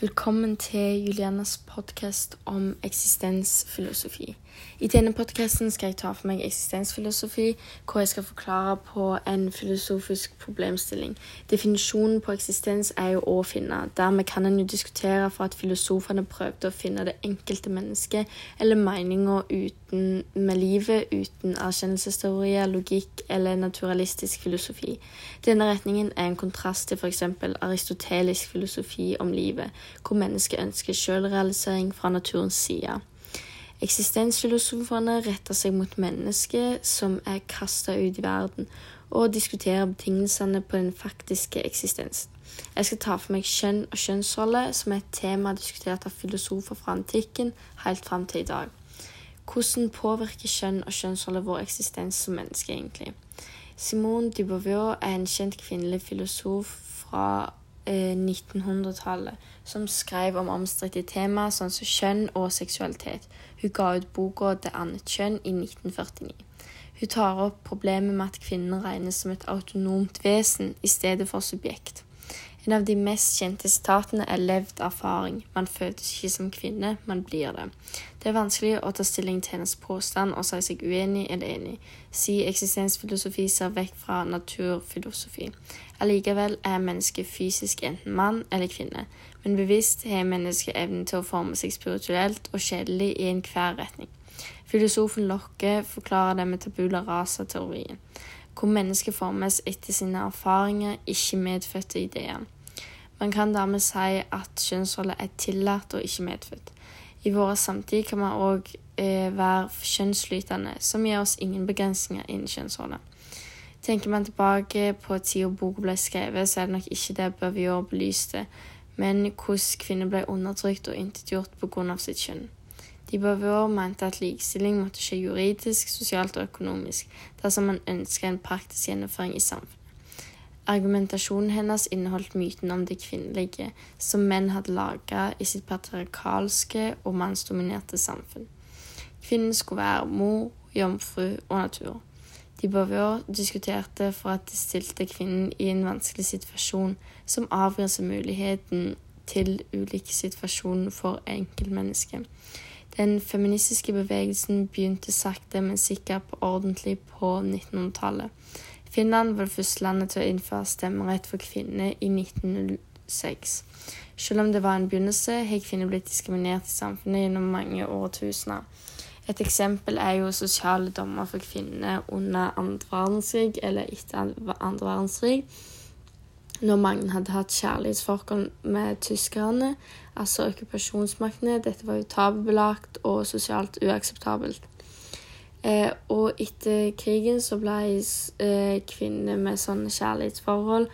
Velkommen til Julianas podkast om eksistensfilosofi. I denne podkasten skal jeg ta for meg eksistensfilosofi, hvor jeg skal forklare på en filosofisk problemstilling. Definisjonen på eksistens er jo å finne. Dermed kan en jo diskutere for at filosofene prøvde å finne det enkelte mennesket, eller meninga med livet uten erkjennelsesteorier, logikk eller naturalistisk filosofi. Denne retningen er en kontrast til f.eks. aristotelisk filosofi om livet hvor mennesket ønsker selvrealisering fra naturens side. Eksistensfilosofene retter seg mot mennesket som er kasta ut i verden, og diskuterer betingelsene på den faktiske eksistensen. Jeg skal ta for meg kjønn og kjønnsrolle, som er et tema diskutert av filosofer fra antikken helt fram til i dag. Hvordan påvirker kjønn og kjønnsrolle vår eksistens som menneske, egentlig? Simone Beauvoir er en kjent kvinnelig filosof fra 1900-tallet, eh, som skrev om omstridte tema sånn som kjønn og seksualitet. Hun ga ut boka 'Det annet kjønn' i 1949. Hun tar opp problemet med at kvinnen regnes som et autonomt vesen i stedet for subjekt. En av de mest kjente sitatene er 'levd erfaring'. Man fødes ikke som kvinne, man blir det. Det er vanskelig å ta stilling til hennes påstand og si seg uenig eller enig, si eksistensfilosofi ser vekk fra naturfilosofi. Allikevel er mennesket fysisk enten mann eller kvinne, men bevisst har mennesket evnen til å forme seg spirituelt og kjedelig i enhver retning. Filosofen Locke forklarer det med tabula rasa-teorien hvor mennesket formes etter sine erfaringer, ikke medfødte ideer. Man kan dermed si at kjønnsroller er tillatt og ikke medfødt. I vår samtid kan man òg eh, være kjønnsflytende, som gir oss ingen begrensninger innen kjønnsroller. Tenker man tilbake på tida boka ble skrevet, så er det nok ikke det Bøvior belyste, men hvordan kvinner ble undertrykt og intetgjort pga. sitt kjønn. De Beauvoir mente at likestilling måtte skje juridisk, sosialt og økonomisk, dersom man ønska en praktisk gjennomføring i samfunnet. Argumentasjonen hennes inneholdt myten om det kvinnelige, som menn hadde laga i sitt patriarkalske og mannsdominerte samfunn. Kvinnen skulle være mor, jomfru og natur. De Beauvoir diskuterte for at det stilte kvinnen i en vanskelig situasjon, som avgrenser muligheten til ulike situasjoner for enkeltmennesket. Den feministiske bevegelsen begynte sakte, men sikkert på ordentlig på 1900-tallet. Finland var det første landet til å innføre stemmerett for kvinner i 1906. Selv om det var en begynnelse, har kvinner blitt diskriminert i samfunnet gjennom mange årtusener. Et eksempel er jo sosiale dommer for kvinner under andre verdenskrig eller etter andre verdenskrig når mange hadde hatt kjærlighetsforhold med tyskerne, altså okkupasjonsmaktene. Dette var jo tabubelagt og sosialt uakseptabelt. Eh, og etter krigen så ble eh, kvinner med sånne kjærlighetsforhold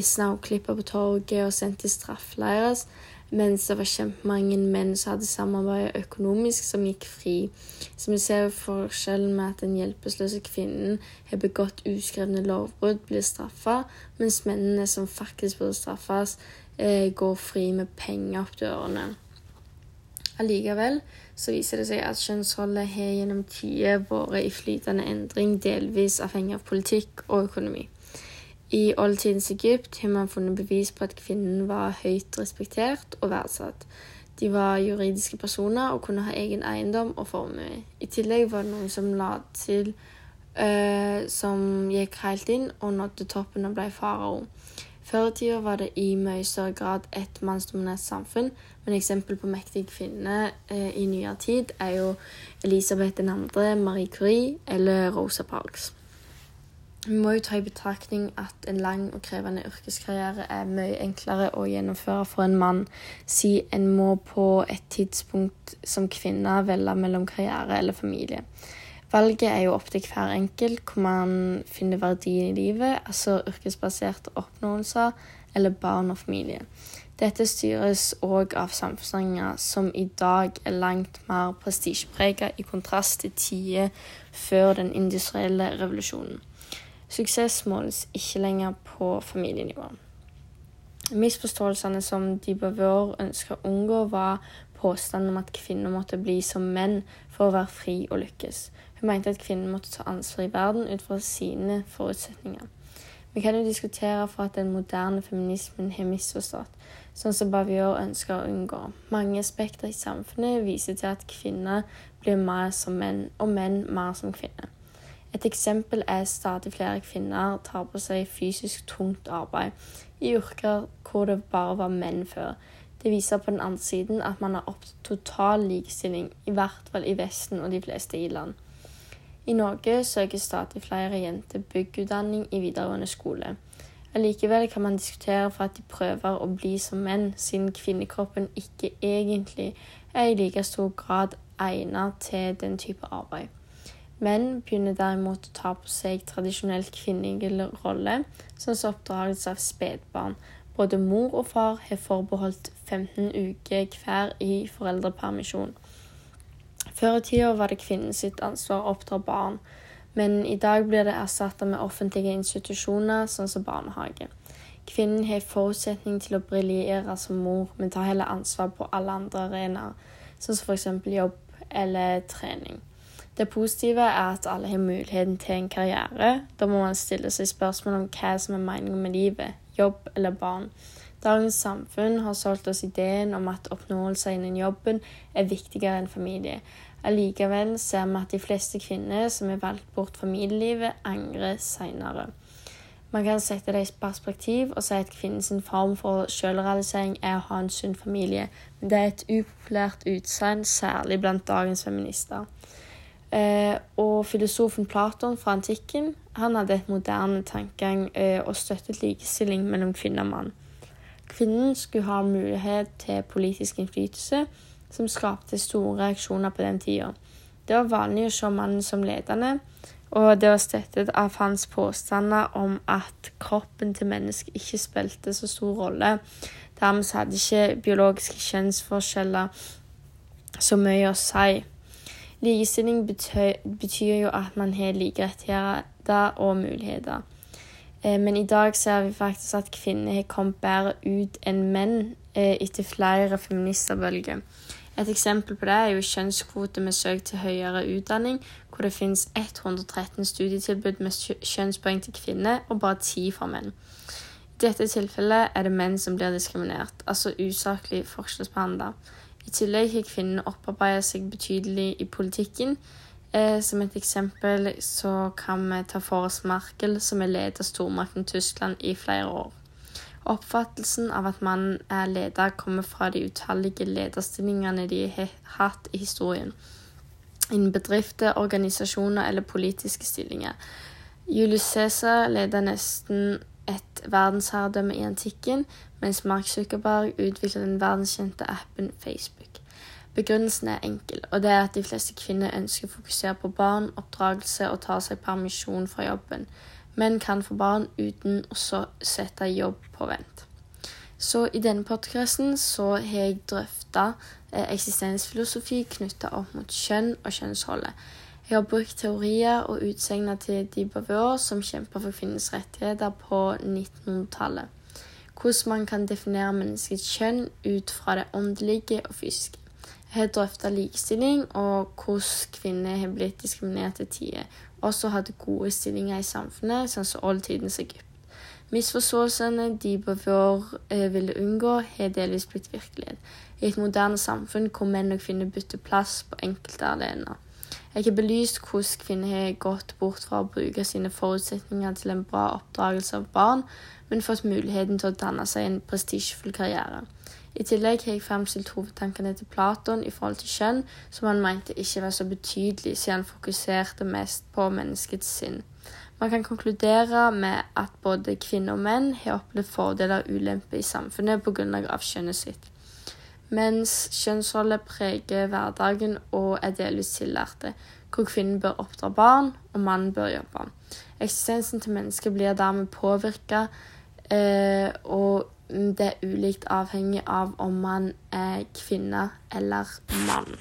snauklippa på torget og sendt til straffleirer mens det var kjempemange menn som hadde samarbeidet økonomisk, som gikk fri. Så vi ser forskjellen med at den hjelpeløse kvinnen har begått uskrevne lovbrudd, blir straffa, mens mennene som faktisk burde straffes, eh, går fri med penger opp dørene. Allikevel så viser det seg at kjønnsroller har gjennom tider vært i flytende endring, delvis avhengig av politikk og økonomi. I oldtidens Egypt har man funnet bevis på at kvinnen var høyt respektert og verdsatt. De var juridiske personer og kunne ha egen eiendom og formue. I tillegg var det noen som la til, øh, som gikk helt inn og nådde toppen og ble farao. Før i tida var det i mye større grad et mannsdominert samfunn, men eksempel på mektige kvinner øh, i nyere tid er jo Elisabeth 2., Marie Curie eller Rosa Parks. Vi må jo ta i betraktning at en lang og krevende yrkeskarriere er mye enklere å gjennomføre for en mann, si en må på et tidspunkt som kvinne velge mellom karriere eller familie. Valget er jo opp til hver enkelt hvor man finner verdien i livet, altså yrkesbaserte oppnåelser eller barn og familie. Dette styres òg av samfunnsendringer som i dag er langt mer prestisjepreget, i kontrast til tider før den industrielle revolusjonen. Suksess måles ikke lenger på familienivå. Misforståelsene som de Beauvoir ønska å unngå, var påstanden om at kvinner måtte bli som menn for å være fri og lykkes. Hun mente at kvinner måtte ta ansvar i verden ut fra sine forutsetninger. Vi kan jo diskutere for at den moderne feminismen har misforstått, sånn som Bavior ønsker å unngå. Mange aspekter i samfunnet viser til at kvinner blir mer som menn, og menn mer som kvinner. Et eksempel er stadig flere kvinner tar på seg fysisk tungt arbeid i yrker hvor det bare var menn før. Det viser på den andre siden at man har oppnådd total likestilling, i hvert fall i Vesten og de fleste i-land. I Norge søker stadig flere jenter byggutdanning i videregående skole. Allikevel kan man diskutere for at de prøver å bli som menn, siden kvinnekroppen ikke egentlig er i like stor grad egnet til den type arbeid. Menn begynner derimot å ta på seg tradisjonelt kvinnelige roller, sånn som oppdragelse av spedbarn. Både mor og far har forbeholdt 15 uker hver i foreldrepermisjon. Før i tida var det kvinnen sitt ansvar å oppdra barn, men i dag blir det erstatta med offentlige institusjoner, sånn som barnehage. Kvinnen har forutsetning til å briljere som mor, men tar heller ansvar på alle andre arenaer, sånn som f.eks. jobb eller trening. Det positive er at alle har muligheten til en karriere. Da må man stille seg spørsmål om hva som er meningen med livet, jobb eller barn. Dagens samfunn har solgt oss ideen om at oppnåelse innen jobben er viktigere enn familie. Allikevel ser vi at de fleste kvinner som har valgt bort familielivet, angrer senere. Man kan sette det i perspektiv og si at kvinnens form for selvrealisering er å ha en sunn familie, men det er et upopulært utsagn, særlig blant dagens feminister. Eh, og filosofen Platon fra antikken han hadde et moderne tankegang eh, og støttet likestilling mellom kvinne og mann. Kvinnen skulle ha mulighet til politisk innflytelse, som skapte store reaksjoner på den tida. Det var vanlig å se mannen som ledende, og det var støttet av hans påstander om at kroppen til mennesket ikke spilte så stor rolle. Dermed hadde ikke biologiske kjønnsforskjeller så mye å si. Likestilling betyr, betyr jo at man har like rettigheter og muligheter. Eh, men i dag ser vi faktisk at kvinner har kommet bedre ut enn menn eh, etter flere feministerbølger. Et eksempel på det er jo kjønnskvote med søk til høyere utdanning, hvor det finnes 113 studietilbud med kjønnspoeng til kvinner og bare 10 for menn. I dette tilfellet er det menn som blir diskriminert, altså usaklig forskjellsbehandla. I tillegg har kvinnen opparbeidet seg betydelig i politikken, Eh, som et eksempel så kan vi ta for oss Merkel, som er leder stormakten Tyskland i flere år. Oppfattelsen av at mannen er leder, kommer fra de utallige lederstillingene de har hatt i historien. Innen bedrifter, organisasjoner eller politiske stillinger. Julius Cæsar leder nesten et verdensherredømme i antikken, mens Mark Zuckerberg utvikler den verdenskjente appen Facebook. Begrunnelsen er enkel, og det er at de fleste kvinner ønsker å fokusere på barn, oppdragelse og ta seg permisjon fra jobben. men kan få barn uten å sette jobb på vent. Så i denne podkasten så har jeg drøfta eh, eksistensfilosofi knytta opp mot kjønn og kjønnsrolle. Jeg har brukt teorier og utsegner til de Beauvoir som kjemper for kvinners rettigheter på 1900-tallet. Hvordan man kan definere menneskets kjønn ut fra det åndelige og fysiske har drøfta likestilling og hvordan kvinner har blitt diskriminert til tider. Også hatt gode stillinger i samfunnet, sånn som oldtidens Egypt. Misforståelsene de bør eh, ville unngå, har delvis blitt virkelighet. I et moderne samfunn hvor menn og kvinner bytter plass på enkelte arenaer. Jeg har belyst hvordan kvinner har gått bort fra å bruke sine forutsetninger til en bra oppdragelse av barn, men fått muligheten til å danne seg en prestisjefull karriere. I tillegg har jeg fremstilt hovedtankene til Platon i forhold til kjønn, som han mente ikke var så betydelig, siden han fokuserte mest på menneskets sinn. Man kan konkludere med at både kvinner og menn har opplevd fordeler og ulemper i samfunnet av kjønnet sitt. Mens kjønnsroller preger hverdagen og er delvis tillærte, hvor kvinnen bør oppdra barn og mannen bør jobbe. Eksistensen til mennesket blir dermed påvirka, eh, og det er ulikt avhengig av om man er kvinne eller mann.